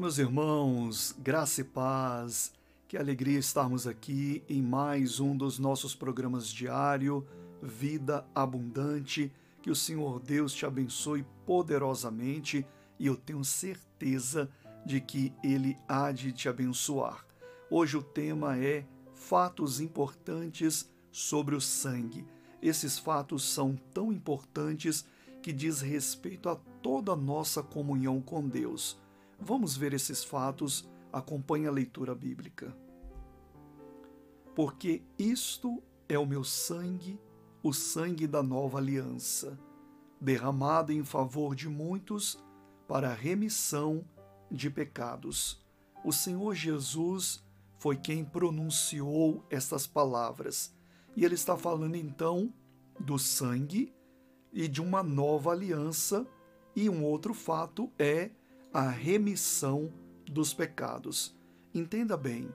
meus irmãos, graça e paz. Que alegria estarmos aqui em mais um dos nossos programas diário, Vida Abundante. Que o Senhor Deus te abençoe poderosamente e eu tenho certeza de que Ele há de te abençoar. Hoje o tema é fatos importantes sobre o sangue. Esses fatos são tão importantes que diz respeito a toda a nossa comunhão com Deus. Vamos ver esses fatos, acompanhe a leitura bíblica. Porque isto é o meu sangue, o sangue da nova aliança, derramado em favor de muitos para a remissão de pecados. O Senhor Jesus foi quem pronunciou estas palavras. E ele está falando então do sangue e de uma nova aliança, e um outro fato é a remissão dos pecados. Entenda bem,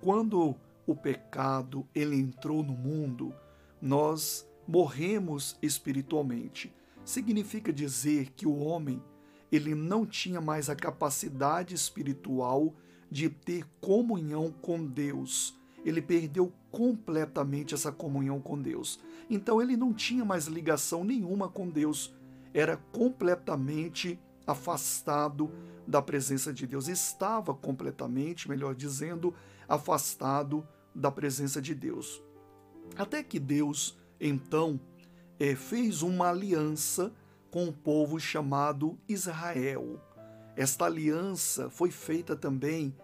quando o pecado ele entrou no mundo, nós morremos espiritualmente. Significa dizer que o homem ele não tinha mais a capacidade espiritual de ter comunhão com Deus. Ele perdeu completamente essa comunhão com Deus. Então ele não tinha mais ligação nenhuma com Deus. Era completamente afastado da presença de Deus, estava completamente, melhor dizendo, afastado da presença de Deus. Até que Deus, então, é, fez uma aliança com o povo chamado Israel. Esta aliança foi feita também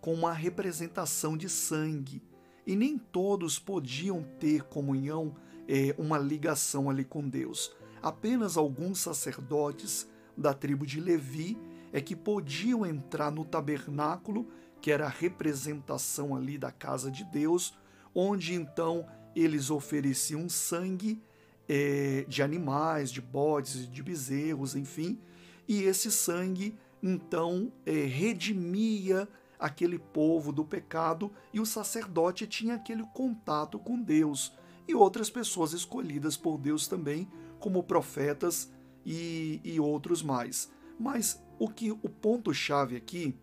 com uma representação de sangue, e nem todos podiam ter comunhão, é, uma ligação ali com Deus. Apenas alguns sacerdotes da tribo de Levi é que podiam entrar no tabernáculo, que era a representação ali da casa de Deus, onde então eles ofereciam sangue é, de animais, de bodes, de bezerros, enfim, e esse sangue então é, redimia aquele povo do pecado e o sacerdote tinha aquele contato com Deus e outras pessoas escolhidas por Deus também, como profetas e, e outros mais. Mas o que o ponto-chave aqui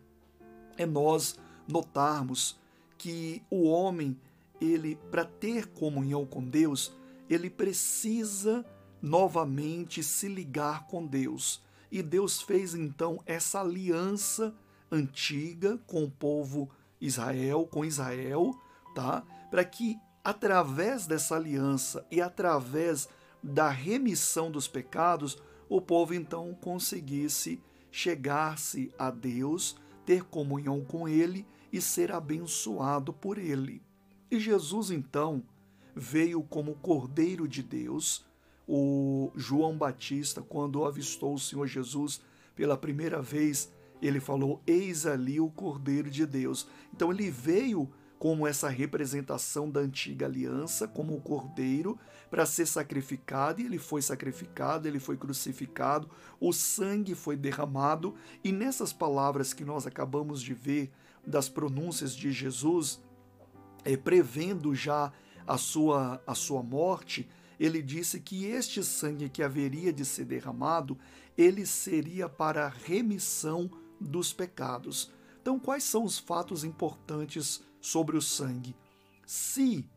é nós notarmos que o homem, ele para ter comunhão com Deus, ele precisa novamente se ligar com Deus. E Deus fez então essa aliança antiga com o povo Israel, com Israel, tá? Para que através dessa aliança e através da remissão dos pecados, o povo então conseguisse chegar-se a Deus, ter comunhão com Ele e ser abençoado por Ele. E Jesus então veio como Cordeiro de Deus. O João Batista, quando avistou o Senhor Jesus pela primeira vez, ele falou: Eis ali o Cordeiro de Deus. Então ele veio como essa representação da antiga aliança, como o cordeiro, para ser sacrificado, e ele foi sacrificado, ele foi crucificado, o sangue foi derramado, e nessas palavras que nós acabamos de ver, das pronúncias de Jesus, é, prevendo já a sua, a sua morte, ele disse que este sangue que haveria de ser derramado, ele seria para a remissão dos pecados. Então, quais são os fatos importantes sobre o sangue. Se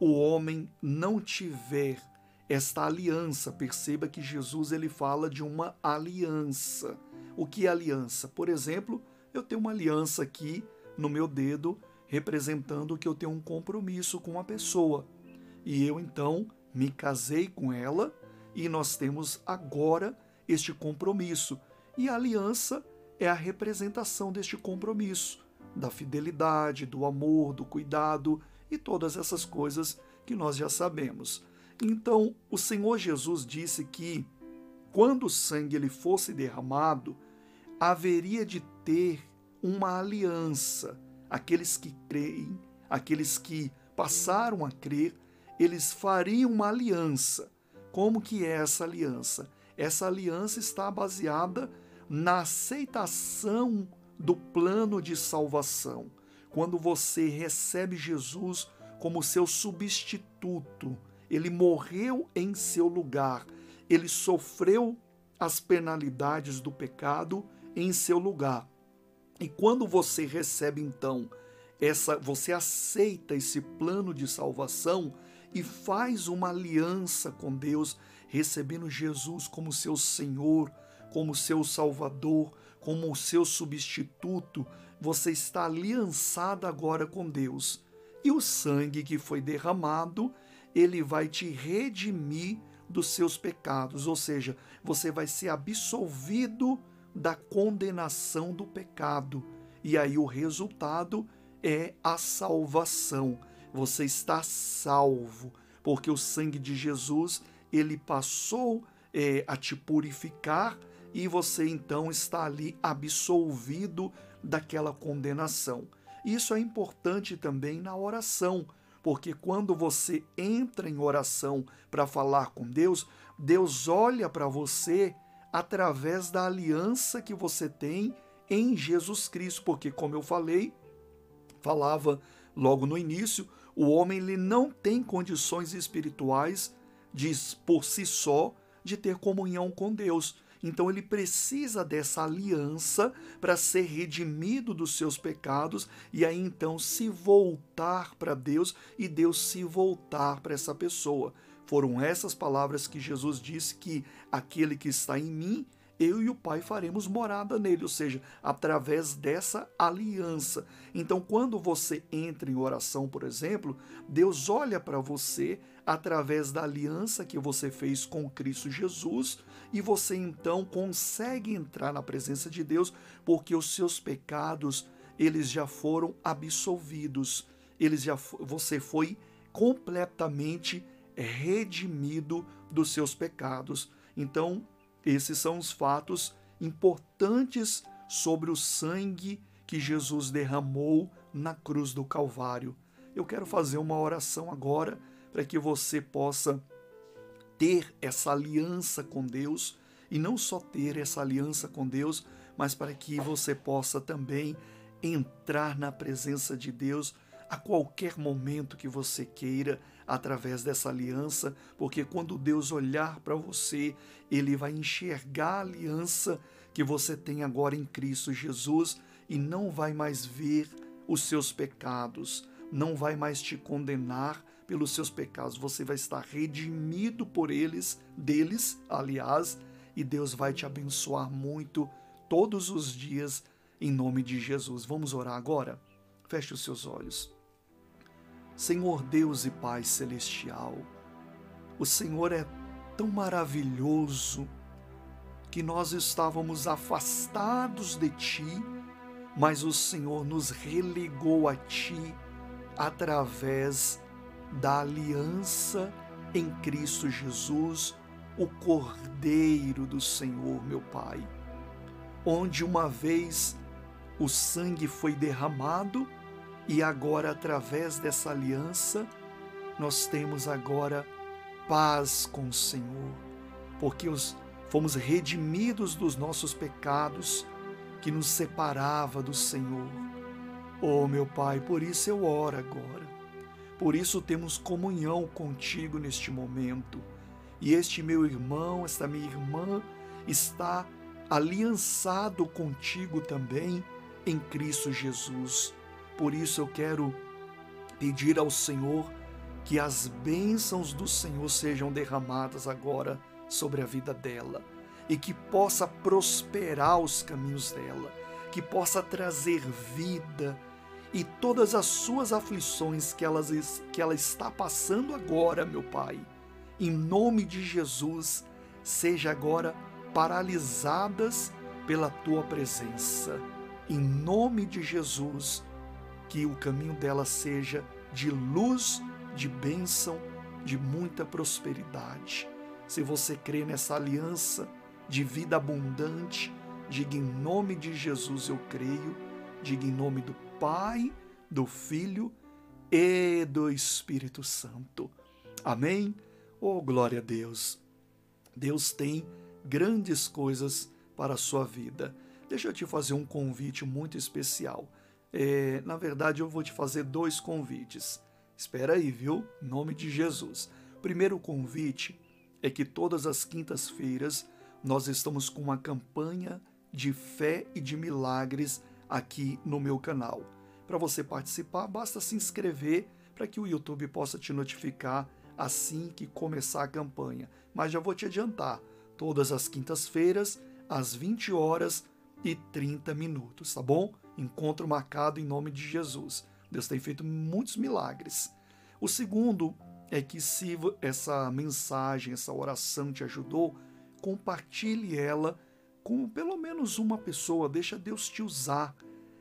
o homem não tiver esta aliança, perceba que Jesus ele fala de uma aliança. O que é aliança? Por exemplo, eu tenho uma aliança aqui no meu dedo representando que eu tenho um compromisso com uma pessoa. E eu então me casei com ela e nós temos agora este compromisso. E a aliança é a representação deste compromisso da fidelidade, do amor, do cuidado e todas essas coisas que nós já sabemos. Então, o Senhor Jesus disse que quando o sangue ele fosse derramado, haveria de ter uma aliança. Aqueles que creem, aqueles que passaram a crer, eles fariam uma aliança. Como que é essa aliança? Essa aliança está baseada na aceitação do plano de salvação. Quando você recebe Jesus como seu substituto, ele morreu em seu lugar, ele sofreu as penalidades do pecado em seu lugar. E quando você recebe então essa, você aceita esse plano de salvação e faz uma aliança com Deus, recebendo Jesus como seu Senhor, como seu Salvador, como o seu substituto, você está aliançado agora com Deus. E o sangue que foi derramado, ele vai te redimir dos seus pecados, ou seja, você vai ser absolvido da condenação do pecado. E aí o resultado é a salvação. Você está salvo, porque o sangue de Jesus ele passou é, a te purificar e você então está ali absolvido daquela condenação. Isso é importante também na oração, porque quando você entra em oração para falar com Deus, Deus olha para você através da aliança que você tem em Jesus Cristo, porque como eu falei, falava logo no início, o homem ele não tem condições espirituais de por si só de ter comunhão com Deus. Então ele precisa dessa aliança para ser redimido dos seus pecados e aí então se voltar para Deus e Deus se voltar para essa pessoa. Foram essas palavras que Jesus disse que aquele que está em mim eu e o Pai faremos morada nele, ou seja, através dessa aliança. Então, quando você entra em oração, por exemplo, Deus olha para você através da aliança que você fez com Cristo Jesus e você então consegue entrar na presença de Deus porque os seus pecados eles já foram absolvidos. Eles já você foi completamente redimido dos seus pecados. Então, esses são os fatos importantes sobre o sangue que Jesus derramou na cruz do Calvário. Eu quero fazer uma oração agora para que você possa ter essa aliança com Deus e não só ter essa aliança com Deus, mas para que você possa também entrar na presença de Deus a qualquer momento que você queira através dessa aliança, porque quando Deus olhar para você, ele vai enxergar a aliança que você tem agora em Cristo Jesus e não vai mais ver os seus pecados, não vai mais te condenar pelos seus pecados, você vai estar redimido por eles, deles, aliás, e Deus vai te abençoar muito todos os dias em nome de Jesus. Vamos orar agora? Feche os seus olhos. Senhor Deus e Pai Celestial, o Senhor é tão maravilhoso que nós estávamos afastados de Ti, mas o Senhor nos relegou a Ti através da aliança em Cristo Jesus, o Cordeiro do Senhor, meu Pai, onde uma vez o sangue foi derramado e agora, através dessa aliança, nós temos agora paz com o Senhor, porque os, fomos redimidos dos nossos pecados que nos separava do Senhor. Oh, meu Pai, por isso eu oro agora. Por isso temos comunhão contigo neste momento. E este meu irmão, esta minha irmã, está aliançado contigo também em Cristo Jesus. Por isso eu quero pedir ao Senhor que as bênçãos do Senhor sejam derramadas agora sobre a vida dela e que possa prosperar os caminhos dela, que possa trazer vida e todas as suas aflições que ela, que ela está passando agora, meu Pai, em nome de Jesus, seja agora paralisadas pela tua presença. Em nome de Jesus, que o caminho dela seja de luz, de bênção, de muita prosperidade. Se você crê nessa aliança de vida abundante, diga em nome de Jesus eu creio, diga em nome do Pai, do Filho e do Espírito Santo. Amém? Oh, glória a Deus! Deus tem grandes coisas para a sua vida. Deixa eu te fazer um convite muito especial. É, na verdade, eu vou te fazer dois convites. Espera aí, viu? Em nome de Jesus. Primeiro convite é que todas as quintas-feiras nós estamos com uma campanha de fé e de milagres aqui no meu canal. Para você participar, basta se inscrever para que o YouTube possa te notificar assim que começar a campanha. Mas já vou te adiantar, todas as quintas-feiras, às 20 horas e 30 minutos, tá bom? Encontro marcado em nome de Jesus. Deus tem feito muitos milagres. O segundo é que se essa mensagem, essa oração te ajudou, compartilhe ela com pelo menos uma pessoa, deixa Deus te usar,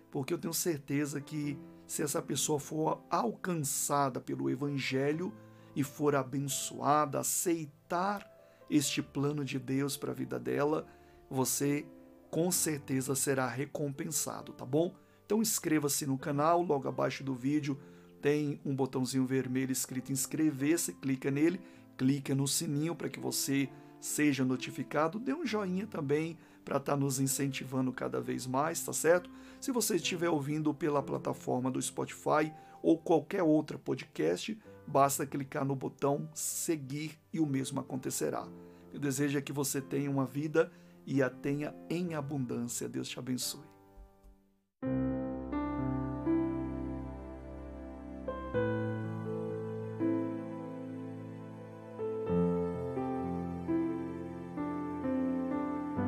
porque eu tenho certeza que se essa pessoa for alcançada pelo evangelho e for abençoada, aceitar este plano de Deus para a vida dela, você com certeza será recompensado, tá bom? Então inscreva-se no canal, logo abaixo do vídeo tem um botãozinho vermelho escrito inscrever-se, clica nele, clica no sininho para que você seja notificado, dê um joinha também para estar tá nos incentivando cada vez mais, tá certo? Se você estiver ouvindo pela plataforma do Spotify ou qualquer outra podcast, basta clicar no botão seguir e o mesmo acontecerá. Eu desejo é que você tenha uma vida e a tenha em abundância. Deus te abençoe.